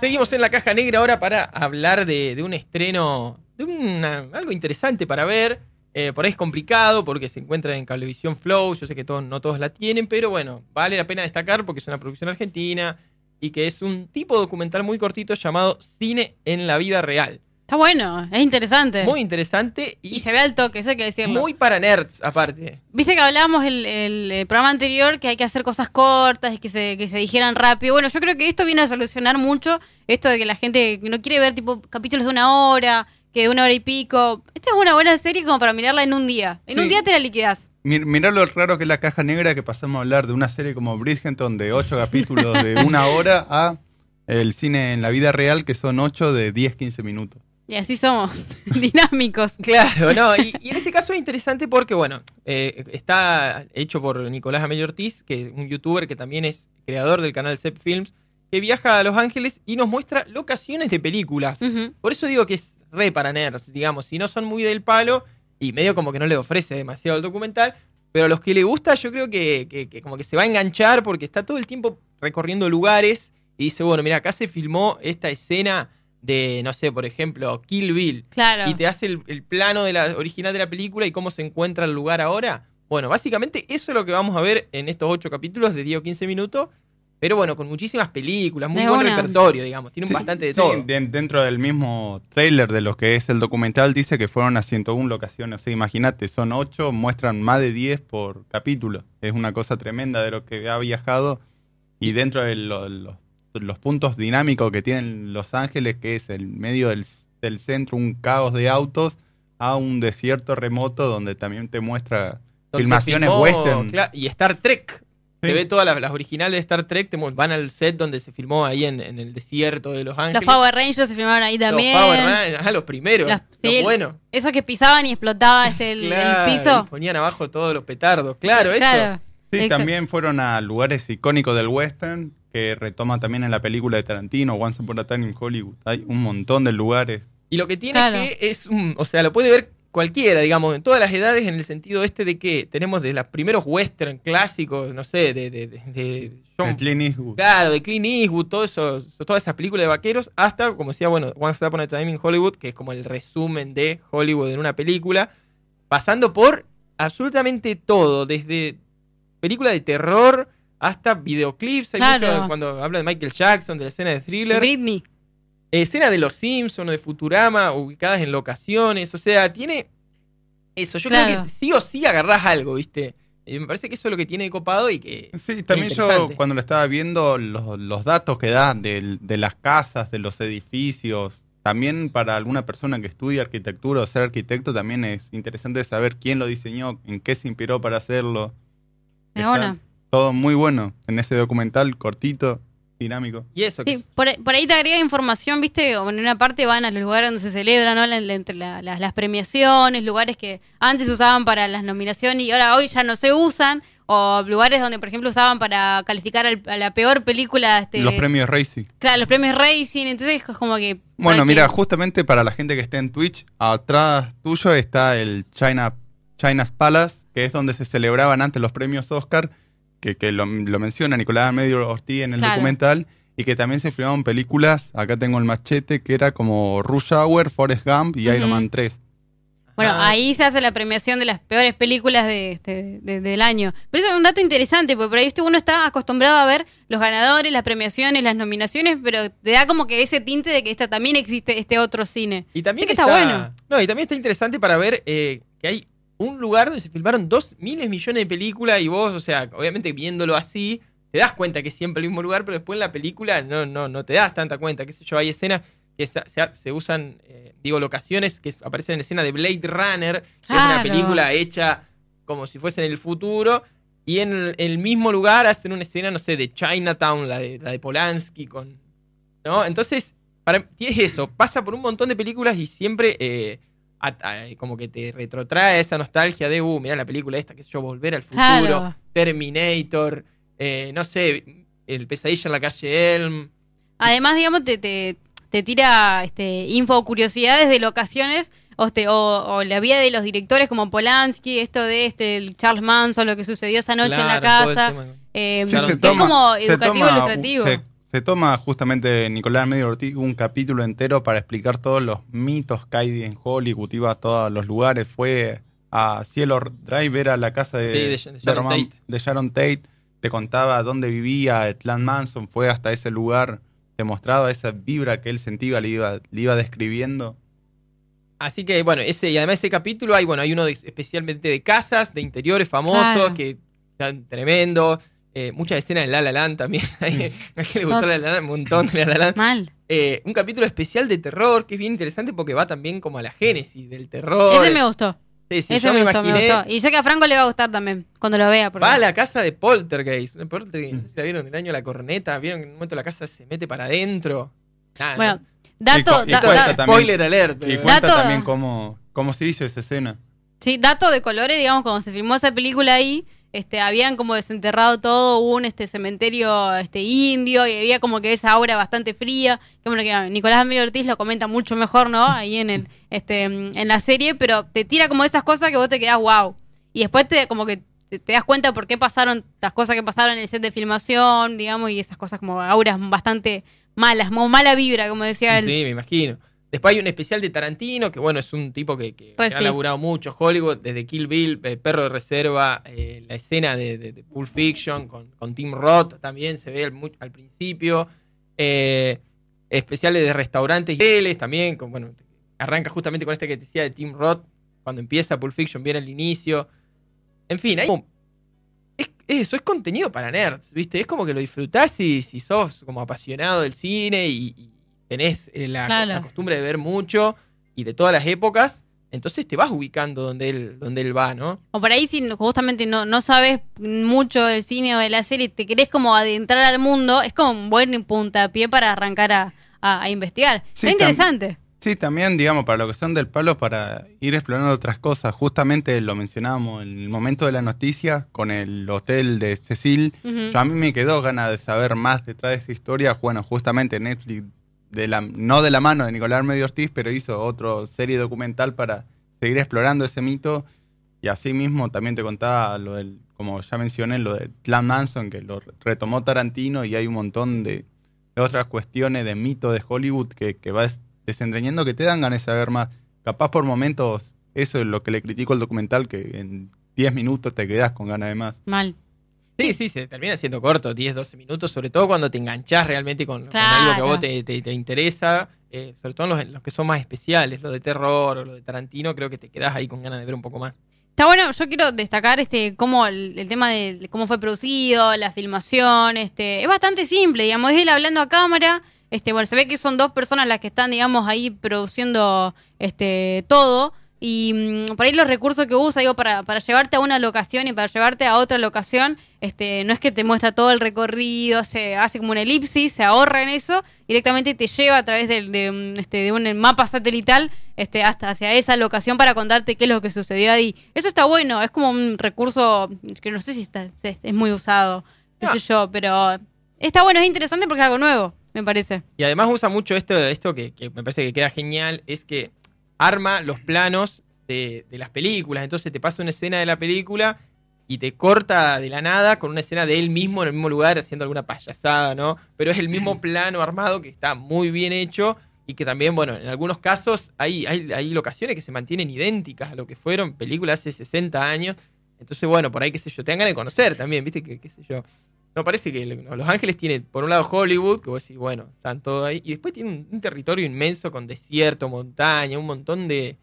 Seguimos en la caja negra ahora para hablar de, un estreno, de una- algo interesante para ver. Eh, por ahí es complicado porque se encuentra en Cablevisión Flow. Yo sé que todos, no todos la tienen, pero bueno, vale la pena destacar porque es una producción argentina y que es un tipo documental muy cortito llamado Cine en la vida real. Está bueno, es interesante. Muy interesante y, y se ve al toque, eso hay que decirlo. muy para nerds aparte. Viste que hablábamos el, el, el programa anterior que hay que hacer cosas cortas y que se, que se dijeran rápido. Bueno, yo creo que esto viene a solucionar mucho esto de que la gente no quiere ver tipo capítulos de una hora, que de una hora y pico. Esta es una buena serie como para mirarla en un día. En Sí. un día te la liquidás. Mir- Mirá lo raro que es la caja negra que pasamos a hablar de una serie como Bridgerton de 8 capítulos de una hora a el cine en la vida real que son 8 de 10-15 minutos. Y así somos, dinámicos. Claro, no, y, y en este caso es interesante porque, bueno, eh, está hecho por Nicolás Amelio Ortiz, que es un youtuber que también es creador del canal Zep Films, que viaja a Los Ángeles y nos muestra locaciones de películas. Por eso digo que es re para nerds, digamos, si no son muy del palo y medio como que no le ofrece demasiado el documental, pero a los que le gusta yo creo que, que- que como que se va a enganchar porque está todo el tiempo recorriendo lugares y dice, bueno, mira, acá se filmó esta escena de, no sé, por ejemplo, Kill Bill Claro. y te hace el, el plano de la original de la película y cómo se encuentra el lugar ahora. Bueno, básicamente eso es lo que vamos a ver en estos ocho capítulos de 10 o 15 minutos. Pero bueno, con muchísimas películas, muy De buen una. repertorio, digamos. Tienen Sí, bastante de sí, todo. de- dentro del mismo trailer de lo que es el documental dice que fueron a 101 locaciones. O sea, imagínate, son 8, muestran más de 10 por capítulo. Es una cosa tremenda de lo que ha viajado. Y dentro de lo- los, los puntos dinámicos que tienen Los Ángeles, que es el medio del, del centro, un caos de autos, a un desierto remoto donde también te muestra filmaciones filmó, western. y Star Trek. Se Sí. ve todas las, las originales de Star Trek, te van al set donde se filmó ahí en, en el desierto de Los Los Ángeles. Power Rangers se filmaron ahí también. Los Power Rangers, ajá, los primeros. Las- los sí, buenos. Esos que pisaban y explotaba este, el, el Claro, piso. y ponían abajo todos los petardos. Claro, eso. Sí, Exacto. también fueron a lugares icónicos del western, que retoma también en la película de Tarantino, Once Upon a Time in Hollywood. Hay un montón de lugares. Y lo que tiene Claro. es que es un, o sea, lo puede ver cualquiera, digamos, en todas las edades, en el sentido este de que tenemos de los primeros western clásicos, no sé, de, de, de- de John- Clint Eastwood. claro, de Clint Eastwood, todo eso, todas esas películas de vaqueros, hasta, como decía, bueno, Once Upon a Time in Hollywood, que es como el resumen de Hollywood en una película, pasando por absolutamente todo, desde película de terror hasta videoclips, hay Claro. mucho cuando habla de Michael Jackson, de la escena de thriller, Britney. escena de los Simpsons o de Futurama ubicadas en locaciones, o sea, tiene eso. Yo creo que sí o sí agarrás algo, ¿viste? Y me parece que eso es lo que tiene de copado y que. Sí, también yo cuando lo estaba viendo, los, los datos que da del- de, las casas, de los edificios, también para alguna persona que estudia arquitectura o ser arquitecto, también es interesante saber quién lo diseñó, en qué se inspiró para hacerlo. De Está una. Todo muy bueno en ese documental cortito, dinámico. Y eso, Sí, por, ahí- por ahí te agrega información, viste, en una parte van a los lugares donde se celebran, ¿no? La- la- entre la- las- las premiaciones, lugares que antes usaban para las nominaciones y ahora hoy ya no se usan, o lugares donde, por ejemplo, usaban para calificar al- a la peor película, este, Los premios Racing. claro, los premios Racing, entonces es como que... Bueno, mira, que- justamente para la gente que esté en Twitch, atrás tuyo está el China, China's Palace, que es donde se celebraban antes los premios Oscar, que, que lo, lo menciona Nicolás Medio Ortiz en el Claro. documental, y que también se filmaban películas, acá tengo el machete, que era como Rush Hour, Forrest Gump y Iron. Man 3. Bueno, Ajá. ahí se hace la premiación de las peores películas de, este, de- del año. Pero eso es un dato interesante, porque por ahí este uno está acostumbrado a ver los ganadores, las premiaciones, las nominaciones, pero te da como que ese tinte de que esta también existe este otro cine. Y también que está bueno. No, y también está interesante para ver eh, que hay un lugar donde se filmaron dos miles millones de películas y vos, o sea, obviamente viéndolo así, te das cuenta que es siempre el mismo lugar, pero después en la película no, no, no te das tanta cuenta. Qué sé yo, hay escenas que se, se- se usan, eh, digo, locaciones que aparecen en escena de Blade Runner, que es una película hecha como si fuese en el futuro. Y en el, el mismo lugar hacen una escena, no sé, de Chinatown, la de, la de Polanski, con. ¿No? Entonces, para es eso, pasa por un montón de películas y siempre eh, como que te retrotrae esa nostalgia de, uh, mirá la película esta, que sé yo, Volver al Futuro, Claro. Terminator, eh, no sé, El Pesadilla en la calle Elm. Además, digamos, te, te, te tira este, info o curiosidades de locaciones o, este, o, o la vida de los directores como Polanski, esto de este, el Charles Manson, lo que sucedió esa noche en la casa. Eh, Sí, se es toma- como se educativo toma- ilustrativo. Se, Se toma justamente Nicolás Medio Ortiz un capítulo entero para explicar todos los mitos que hay en Hollywood, iba a todos los lugares, fue a Cielo Drive, era la casa de, Sí, de Sh- de Sharon Roman- Tate. de Sharon Tate, te contaba dónde vivía clan Manson, fue hasta ese lugar, te mostraba esa vibra que él sentía, le iba, le iba describiendo. Así que bueno, ese y además ese capítulo hay bueno, hay uno de- especialmente de casas, de interiores famosos Claro. que están tremendos. Eh, muchas escenas de La La Land también. A quien le gustó La La Land, un montón de La La Land. Mal. Eh, un capítulo especial de terror que es bien interesante porque va también como a la génesis del terror. Ese me gustó. Sí, sí, Ese yo me, me gustó, me imaginé. gustó. Y sé que a Franco le va a gustar también cuando lo vea. porque- Va a la casa de Poltergeist. No sé si la vieron del año La Corneta. Vieron que en un momento la casa se mete para adentro. Nah, Bueno, no. dato, Y cu- y da- cuenta da- también- Spoiler alert. Y cuenta Dato- también cómo, cómo se hizo esa escena. Sí, dato de colores, digamos, cuando se filmó esa película ahí, este, habían como desenterrado todo, hubo un este cementerio este indio y había como que esa aura bastante fría. Que bueno que Nicolás Amelio Ortiz lo comenta mucho mejor, ¿no? Ahí en el, este, en la serie, pero te tira como esas cosas que vos te quedás wow. Y después te como que te, te das cuenta por qué pasaron las cosas que pasaron en el set de filmación, digamos, y esas cosas como auras bastante malas, como mala vibra, como decía él. Sí, me imagino. Después hay un especial de Tarantino, que bueno, es un tipo que, que- Pues que ha laburado mucho Hollywood, desde Kill Bill, eh, Perro de Reserva, eh, la escena de, de- de Pulp Fiction con, con Tim Roth también se ve al, principio. Eh, especiales de restaurantes y hoteles también, con, bueno, arranca justamente con este que te decía de Tim Roth, cuando empieza Pulp Fiction, viene al inicio. En fin, hay como- es, eso es contenido para nerds, ¿viste? Es como que lo disfrutás si, si sos como apasionado del cine y, y tenés eh, la, Claro. la costumbre de ver mucho y de todas las épocas, entonces te vas ubicando donde él, donde él va, ¿no? O por ahí si justamente no, no sabes mucho del cine o de la serie, te querés como adentrar al mundo, es como un buen puntapié para arrancar a, a- a investigar. Sí, Está interesante. Sí, también, digamos, para lo que son del palo, para ir explorando otras cosas. Justamente lo mencionábamos en el momento de la noticia con el hotel de Cecil. Yo a mí me quedó ganas de saber más detrás de esa historia. Bueno, justamente Netflix, de la, no de la mano de Nicolás Medio Ortiz, pero hizo otra serie documental para seguir explorando ese mito. Y así mismo también te contaba lo del, como ya mencioné, lo del Clan Manson, que lo retomó Tarantino y hay un montón de, de otras cuestiones de mito de Hollywood que, que vas desentrañando que te dan ganas de saber más. Capaz por momentos, eso es lo que le critico al documental, que en 10 minutos te quedas con ganas de más. Mal. Sí, sí, se termina siendo corto, 10, 12 minutos, sobre todo cuando te enganchás realmente con, con Claro. algo que a vos te, te- te interesa, eh, sobre todo en los, en los que son más especiales, lo de terror o lo de Tarantino, creo que te quedás ahí con ganas de ver un poco más. Está bueno, yo quiero destacar este cómo el, el tema de cómo fue producido, la filmación, este, es bastante simple, digamos, es él hablando a cámara, este, bueno, se ve que son dos personas las que están, digamos, ahí produciendo este todo. Y mm, por ahí los recursos que usa, digo, para, para llevarte a una locación y para llevarte a otra locación, este, no es que te muestra todo el recorrido, se hace como una elipsis, se ahorra en eso, directamente te lleva a través del- de, mm, este, de un mapa satelital este, hasta hacia esa locación para contarte qué es lo que sucedió ahí. Eso está bueno, es como un recurso que no sé si está, es, es muy usado, qué Ah. sé yo, pero está bueno, es interesante porque es algo nuevo, me parece. Y además usa mucho esto, esto que, que me parece que queda genial, es que arma los planos de, de las películas. Entonces te pasa una escena de la película y te corta de la nada con una escena de él mismo en el mismo lugar haciendo alguna payasada, ¿no? Pero es el mismo plano armado que está muy bien hecho y que también, bueno, en algunos casos hay, hay, hay locaciones que se mantienen idénticas a lo que fueron películas hace 60 años. Entonces, bueno, por ahí, qué sé yo, te dan ganas de conocer también, ¿viste? Que, qué sé yo. No parece que Los Ángeles tiene, por un lado, Hollywood, que vos decís, bueno, están todo ahí, y después tiene un, un territorio inmenso con desierto, montaña, un montón de.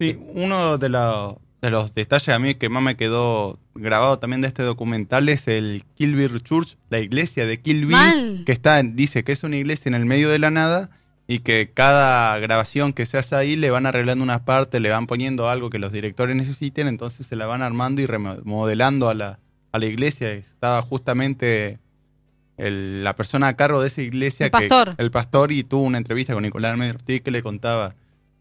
Sí, uno de, la- de los detalles a mí que más me quedó grabado también de este documental es el Kilby Church, la iglesia de Kilby, Mal. que está, en- dice que es una iglesia en el medio de la nada y que cada grabación que se hace ahí le van arreglando una parte, le van poniendo algo que los directores necesiten, entonces se la van armando y remodelando a la, a la iglesia. Estaba justamente el- la persona a cargo de esa iglesia, El que- pastor. el pastor, y tuvo una entrevista con Nicolás Ortiz que le contaba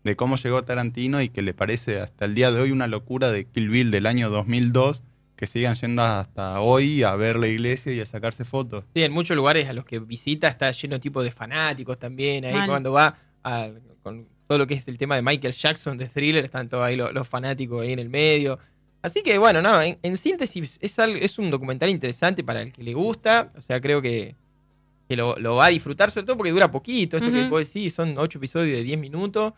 de cómo llegó Tarantino y que le parece hasta el día de hoy una locura de Kill Bill del año 2002, que sigan yendo hasta hoy a ver la iglesia y a sacarse fotos. Sí, en muchos lugares a los que visita está lleno tipo de fanáticos también. Ahí Mal. cuando va a- con todo lo que es el tema de Michael Jackson, de thriller, están todos ahí los, los fanáticos ahí en el medio. Así que bueno, no, en, en síntesis es, algo- es un documental interesante para el que le gusta. O sea, creo que, que lo, lo va a disfrutar, sobre todo porque dura poquito. Esto que Ujú. vos decís, son ocho episodios de 10 minutos.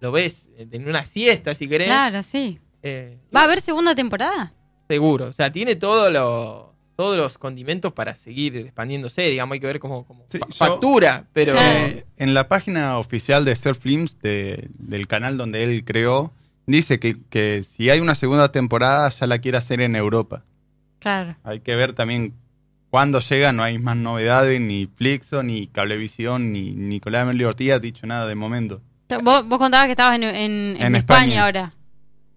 Lo ves en una siesta, si querés. Claro, sí. Eh, ¿Va a haber segunda temporada? Seguro. O sea, tiene todo lo- todos los condimentos para seguir expandiéndose. Digamos, hay que ver cómo, cómo Sí, fa- yo- factura. Pero. Eh, en la página oficial de Surf Films, de- del canal donde él creó, dice que, que si hay una segunda temporada ya la quiere hacer en Europa. Claro. Hay que ver también cuándo llega, no hay más novedades, ni Flixo, ni Cablevisión, ni Nicolás Melio Ortiz ha dicho nada de momento. Vos, vos contabas que estabas en, en- en En España. España. ahora.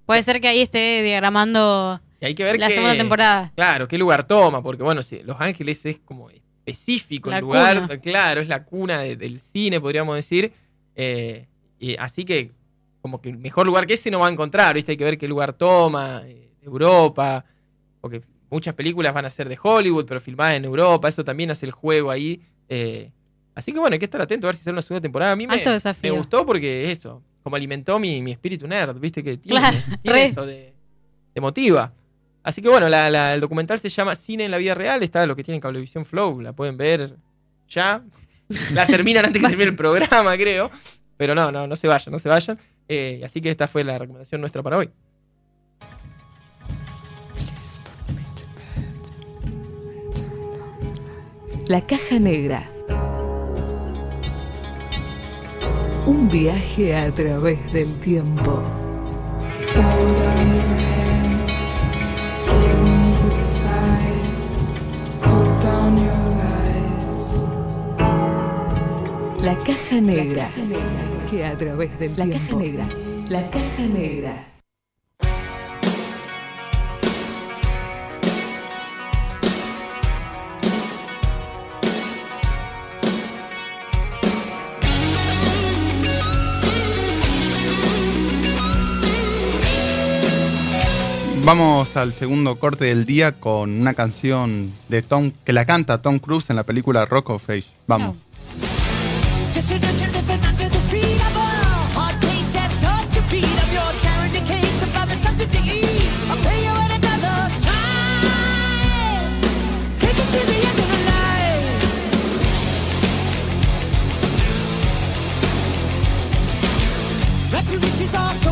Puede ser que ahí esté diagramando y hay que ver la segunda temporada. Claro, qué lugar toma. Porque, bueno, sí, Los Ángeles es como específico La el lugar. cuna. Claro, es la cuna de- del cine, podríamos decir. Eh, y así que, como que el mejor lugar que ese no va a encontrar. ¿viste? Hay que ver qué lugar toma. eh, Europa. Porque muchas películas van a ser de Hollywood, pero filmadas en Europa. Eso también hace el juego ahí. eh, así que bueno, hay que estar atento a ver si sale una segunda temporada. A mí me, me gustó porque eso, como alimentó mi, mi espíritu nerd, viste que tiene, Claro, tiene eso de, de motiva. Así que bueno, la- la- el documental se llama Cine en la vida real, está lo que tiene Cablevisión Flow, la pueden ver ya. La terminan antes que termine el programa, creo. Pero no, no, no se vayan, no se vayan. Eh, así que esta fue la recomendación nuestra para hoy. La caja negra. Un viaje a través del tiempo. La caja negra. Que a través del la caja negra. La caja negra. Vamos al segundo corte del día con una canción de Tom que la canta Tom Cruise en la película Rock of Age. Vamos. she's awesome.